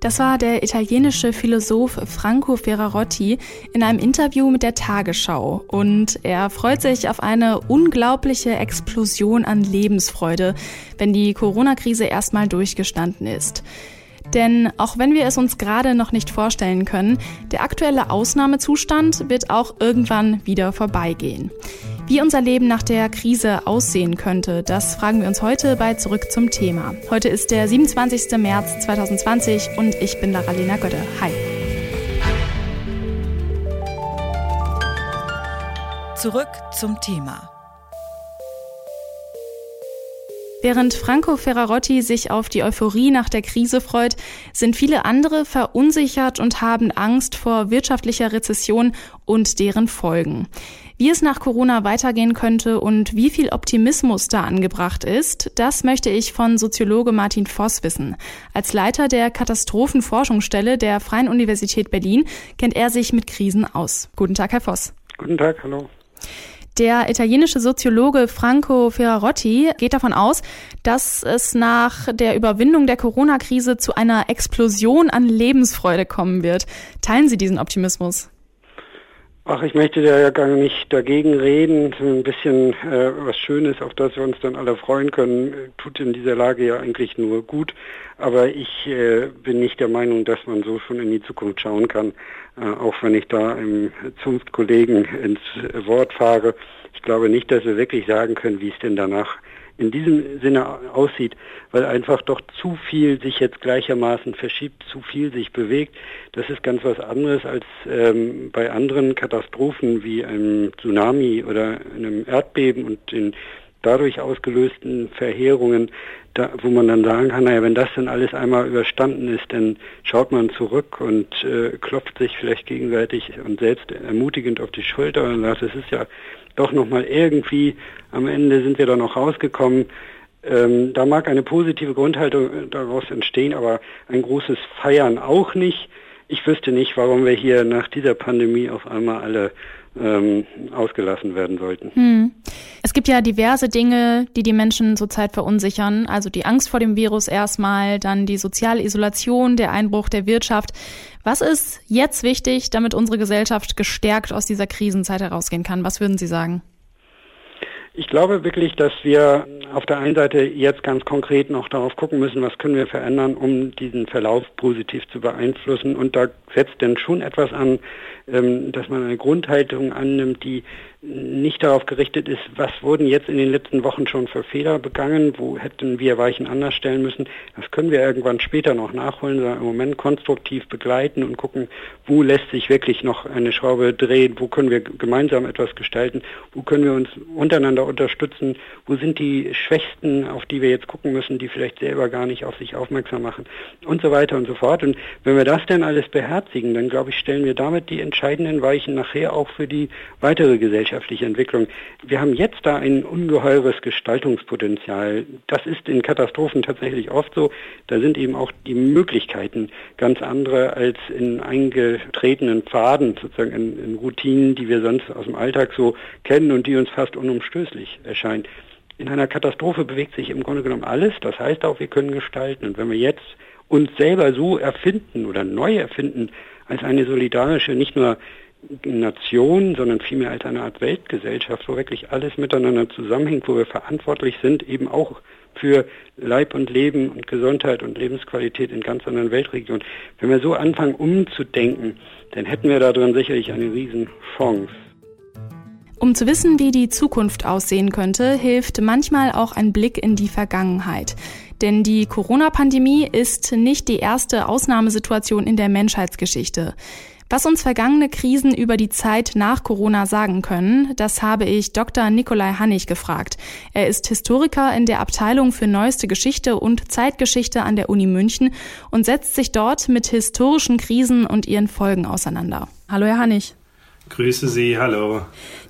Das war der italienische Philosoph Franco Ferrarotti in einem Interview mit der Tagesschau. Und er freut sich auf eine unglaubliche Explosion an Lebensfreude, wenn die Corona-Krise erstmal durchgestanden ist. Denn auch wenn wir es uns gerade noch nicht vorstellen können, der aktuelle Ausnahmezustand wird auch irgendwann wieder vorbeigehen. Wie unser Leben nach der Krise aussehen könnte, das fragen wir uns heute bei Zurück zum Thema. Heute ist der 27. März 2020 und ich bin Lara Lena Götte. Hi. Zurück zum Thema. Während Franco Ferrarotti sich auf die Euphorie nach der Krise freut, sind viele andere verunsichert und haben Angst vor wirtschaftlicher Rezession und deren Folgen. Wie es nach Corona weitergehen könnte und wie viel Optimismus da angebracht ist, das möchte ich von Soziologe Martin Voss wissen. Als Leiter der Katastrophenforschungsstelle der Freien Universität Berlin kennt er sich mit Krisen aus. Guten Tag, Herr Voss. Guten Tag, hallo. Der italienische Soziologe Franco Ferrarotti geht davon aus, dass es nach der Überwindung der Corona-Krise zu einer Explosion an Lebensfreude kommen wird. Teilen Sie diesen Optimismus? Ach, ich möchte da ja gar nicht dagegen reden. Ein bisschen äh, was Schönes, auf das wir uns dann alle freuen können, tut in dieser Lage ja eigentlich nur gut. Aber ich äh, bin nicht der Meinung, dass man so schon in die Zukunft schauen kann äh, auch wenn ich da im Zunftkollegen ins Wort fahre. Ich glaube nicht, dass wir wirklich sagen können, wie es denn danach in diesem Sinne aussieht, weil einfach doch zu viel sich jetzt gleichermaßen verschiebt, zu viel sich bewegt. Das ist ganz was anderes als ähm, bei anderen Katastrophen wie einem Tsunami oder einem Erdbeben und den dadurch ausgelösten Verheerungen, da, wo man dann sagen kann, naja, wenn das dann alles einmal überstanden ist, dann schaut man zurück und äh, klopft sich vielleicht gegenseitig und selbst ermutigend auf die Schulter und sagt, es ist ja doch nochmal irgendwie, am Ende sind wir da noch rausgekommen. Ähm, da mag eine positive Grundhaltung daraus entstehen, aber ein großes Feiern auch nicht. Ich wüsste nicht, warum wir hier nach dieser Pandemie auf einmal alle ähm, ausgelassen werden sollten. Hm. Es gibt ja diverse Dinge, die die Menschen zurzeit verunsichern. Also die Angst vor dem Virus erstmal, dann die soziale Isolation, der Einbruch der Wirtschaft. Was ist jetzt wichtig, damit unsere Gesellschaft gestärkt aus dieser Krisenzeit herausgehen kann? Was würden Sie sagen? Ich glaube wirklich, dass wir auf der einen Seite jetzt ganz konkret noch darauf gucken müssen, was können wir verändern, um diesen Verlauf positiv zu beeinflussen. Und da setzt denn schon etwas an, ähm, dass man eine Grundhaltung annimmt, die nicht darauf gerichtet ist, was wurden jetzt in den letzten Wochen schon für Fehler begangen, wo hätten wir Weichen anders stellen müssen. Das können wir irgendwann später noch nachholen, sondern im Moment konstruktiv begleiten und gucken, wo lässt sich wirklich noch eine Schraube drehen, wo können wir gemeinsam etwas gestalten, wo können wir uns untereinander unterstützen, wo sind die Schwächsten, auf die wir jetzt gucken müssen, die vielleicht selber gar nicht auf sich aufmerksam machen und so weiter und so fort. Und wenn wir das denn alles beherzigen, dann glaube ich, stellen wir damit die entscheidenden Weichen nachher auch für die weitere gesellschaftliche Entwicklung. Wir haben jetzt da ein ungeheures Gestaltungspotenzial. Das ist in Katastrophen tatsächlich oft so. Da sind eben auch die Möglichkeiten ganz andere als in eingetretenen Pfaden, sozusagen in, in Routinen, die wir sonst aus dem Alltag so kennen und die uns fast unumstößlich erscheinen. In einer Katastrophe bewegt sich im Grunde genommen alles. Das heißt auch, wir können gestalten. Und wenn wir jetzt uns selber so erfinden oder neu erfinden, als eine solidarische, nicht nur Nation, sondern vielmehr als eine Art Weltgesellschaft, wo wirklich alles miteinander zusammenhängt, wo wir verantwortlich sind, eben auch für Leib und Leben und Gesundheit und Lebensqualität in ganz anderen Weltregionen. Wenn wir so anfangen umzudenken, dann hätten wir darin sicherlich eine Riesenchance. Um zu wissen, wie die Zukunft aussehen könnte, hilft manchmal auch ein Blick in die Vergangenheit. Denn die Corona-Pandemie ist nicht die erste Ausnahmesituation in der Menschheitsgeschichte. Was uns vergangene Krisen über die Zeit nach Corona sagen können, das habe ich Dr. Nikolai Hannig gefragt. Er ist Historiker in der Abteilung für neueste Geschichte und Zeitgeschichte an der Uni München und setzt sich dort mit historischen Krisen und ihren Folgen auseinander. Hallo, Herr Hannig. Grüße Sie, hallo.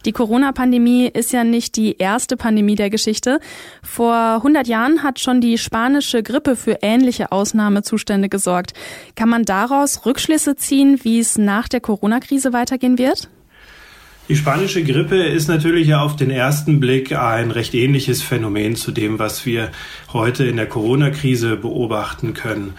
Die Corona-Pandemie ist ja nicht die erste Pandemie der Geschichte. Vor 100 Jahren hat schon die spanische Grippe für ähnliche Ausnahmezustände gesorgt. Kann man daraus Rückschlüsse ziehen, wie es nach der Corona-Krise weitergehen wird? Die spanische Grippe ist natürlich auf den ersten Blick ein recht ähnliches Phänomen zu dem, was wir heute in der Corona-Krise beobachten können.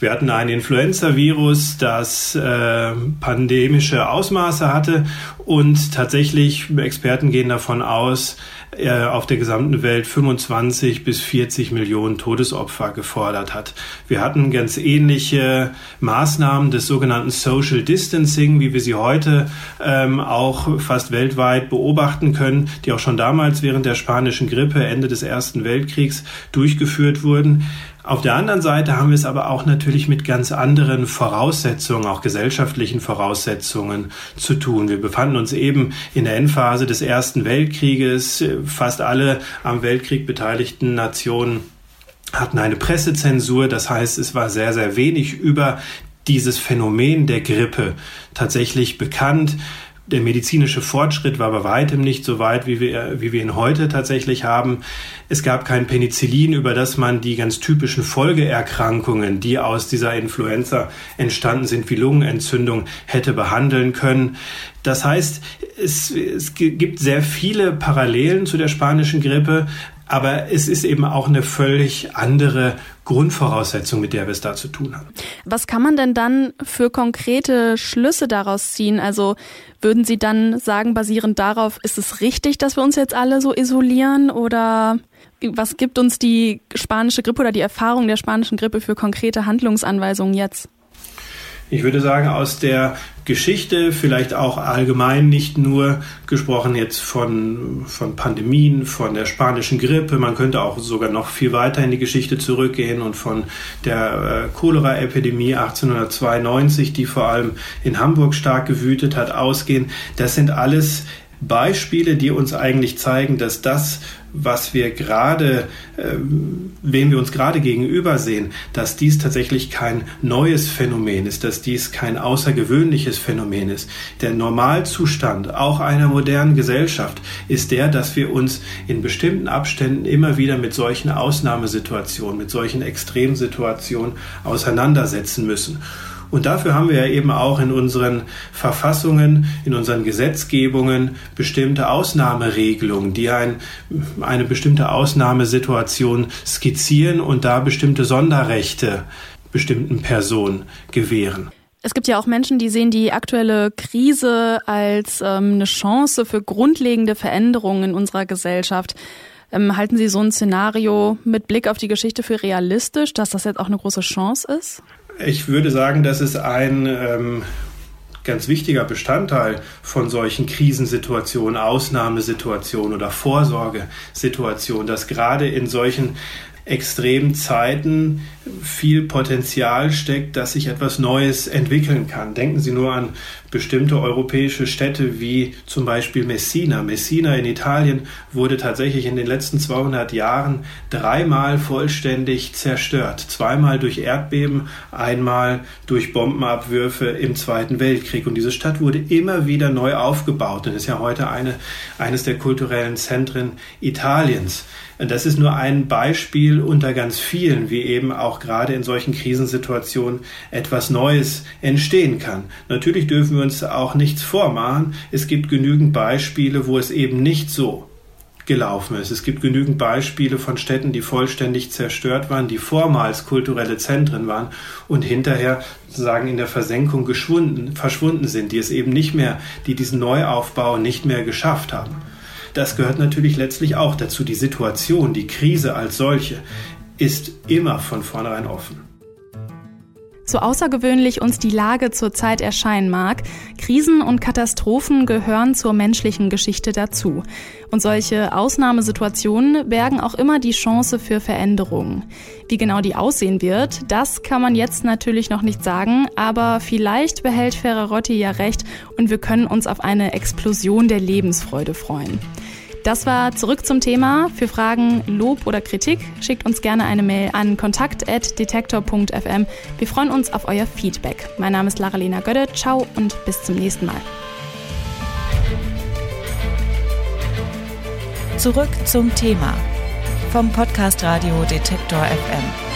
Wir hatten ein Influenza-Virus, das äh, pandemische Ausmaße hatte und tatsächlich, Experten gehen davon aus, äh, auf der gesamten Welt 25 bis 40 Millionen Todesopfer gefordert hat. Wir hatten ganz ähnliche Maßnahmen des sogenannten Social Distancing, wie wir sie heute ähm, auch fast weltweit beobachten können, die auch schon damals während der spanischen Grippe Ende des Ersten Weltkriegs durchgeführt wurden. Auf der anderen Seite haben wir es aber auch natürlich mit ganz anderen Voraussetzungen, auch gesellschaftlichen Voraussetzungen zu tun. Wir befanden uns eben in der Endphase des Ersten Weltkrieges. Fast alle am Weltkrieg beteiligten Nationen hatten eine Pressezensur. Das heißt, es war sehr, sehr wenig über dieses Phänomen der Grippe tatsächlich bekannt. Der medizinische Fortschritt war bei weitem nicht so weit, wie wir, wie wir ihn heute tatsächlich haben. Es gab kein Penicillin, über das man die ganz typischen Folgeerkrankungen, die aus dieser Influenza entstanden sind, wie Lungenentzündung, hätte behandeln können. Das heißt, es, es gibt sehr viele Parallelen zu der spanischen Grippe, aber es ist eben auch eine völlig andere Grundvoraussetzung, mit der wir es da zu tun haben. Was kann man denn dann für konkrete Schlüsse daraus ziehen? Also würden Sie dann sagen, basierend darauf, ist es richtig, dass wir uns jetzt alle so isolieren oder was gibt uns die spanische Grippe oder die Erfahrung der spanischen Grippe für konkrete Handlungsanweisungen jetzt? Ich würde sagen, aus der Geschichte, vielleicht auch allgemein nicht nur gesprochen jetzt von, von Pandemien, von der spanischen Grippe, man könnte auch sogar noch viel weiter in die Geschichte zurückgehen und von der äh, Cholera-Epidemie 1892, die vor allem in Hamburg stark gewütet hat, ausgehen. Das sind alles Beispiele, die uns eigentlich zeigen, dass das, was wir gerade, äh, wem wir uns gerade gegenüber sehen, dass dies tatsächlich kein neues Phänomen ist, dass dies kein außergewöhnliches Phänomen ist. Der Normalzustand auch einer modernen Gesellschaft ist der, dass wir uns in bestimmten Abständen immer wieder mit solchen Ausnahmesituationen, mit solchen Extremsituationen auseinandersetzen müssen. Und dafür haben wir ja eben auch in unseren Verfassungen, in unseren Gesetzgebungen bestimmte Ausnahmeregelungen, die ein, eine bestimmte Ausnahmesituation skizzieren und da bestimmte Sonderrechte bestimmten Personen gewähren. Es gibt ja auch Menschen, die sehen die aktuelle Krise als ähm, eine Chance für grundlegende Veränderungen in unserer Gesellschaft. Ähm, halten Sie so ein Szenario mit Blick auf die Geschichte für realistisch, dass das jetzt auch eine große Chance ist? Ich würde sagen, das ist ein ähm, ganz wichtiger Bestandteil von solchen Krisensituationen, Ausnahmesituationen oder Vorsorgesituationen, dass gerade in solchen extremen Zeiten viel Potenzial steckt, dass sich etwas Neues entwickeln kann. Denken Sie nur an bestimmte europäische Städte wie zum Beispiel Messina. Messina in Italien wurde tatsächlich in den letzten 200 Jahren dreimal vollständig zerstört. Zweimal durch Erdbeben, einmal durch Bombenabwürfe im Zweiten Weltkrieg. Und diese Stadt wurde immer wieder neu aufgebaut und ist ja heute eine, eines der kulturellen Zentren Italiens. Das ist nur ein Beispiel unter ganz vielen, wie eben auch gerade in solchen Krisensituationen etwas Neues entstehen kann. Natürlich dürfen wir uns auch nichts vormachen. Es gibt genügend Beispiele, wo es eben nicht so gelaufen ist. Es gibt genügend Beispiele von Städten, die vollständig zerstört waren, die vormals kulturelle Zentren waren und hinterher sozusagen in der Versenkung geschwunden, verschwunden sind, die es eben nicht mehr, die diesen Neuaufbau nicht mehr geschafft haben. Das gehört natürlich letztlich auch dazu. Die Situation, die Krise als solche ist immer von vornherein offen. So außergewöhnlich uns die Lage zurzeit erscheinen mag, Krisen und Katastrophen gehören zur menschlichen Geschichte dazu. Und solche Ausnahmesituationen bergen auch immer die Chance für Veränderungen. Wie genau die aussehen wird, das kann man jetzt natürlich noch nicht sagen, aber vielleicht behält Ferrarotti ja recht und wir können uns auf eine Explosion der Lebensfreude freuen. Das war zurück zum Thema. Für Fragen, Lob oder Kritik schickt uns gerne eine Mail an kontakt.detektor.fm. Wir freuen uns auf euer Feedback. Mein Name ist Lara-Lena Gödde. Ciao und bis zum nächsten Mal. Zurück zum Thema vom Podcast Radio Detektor FM.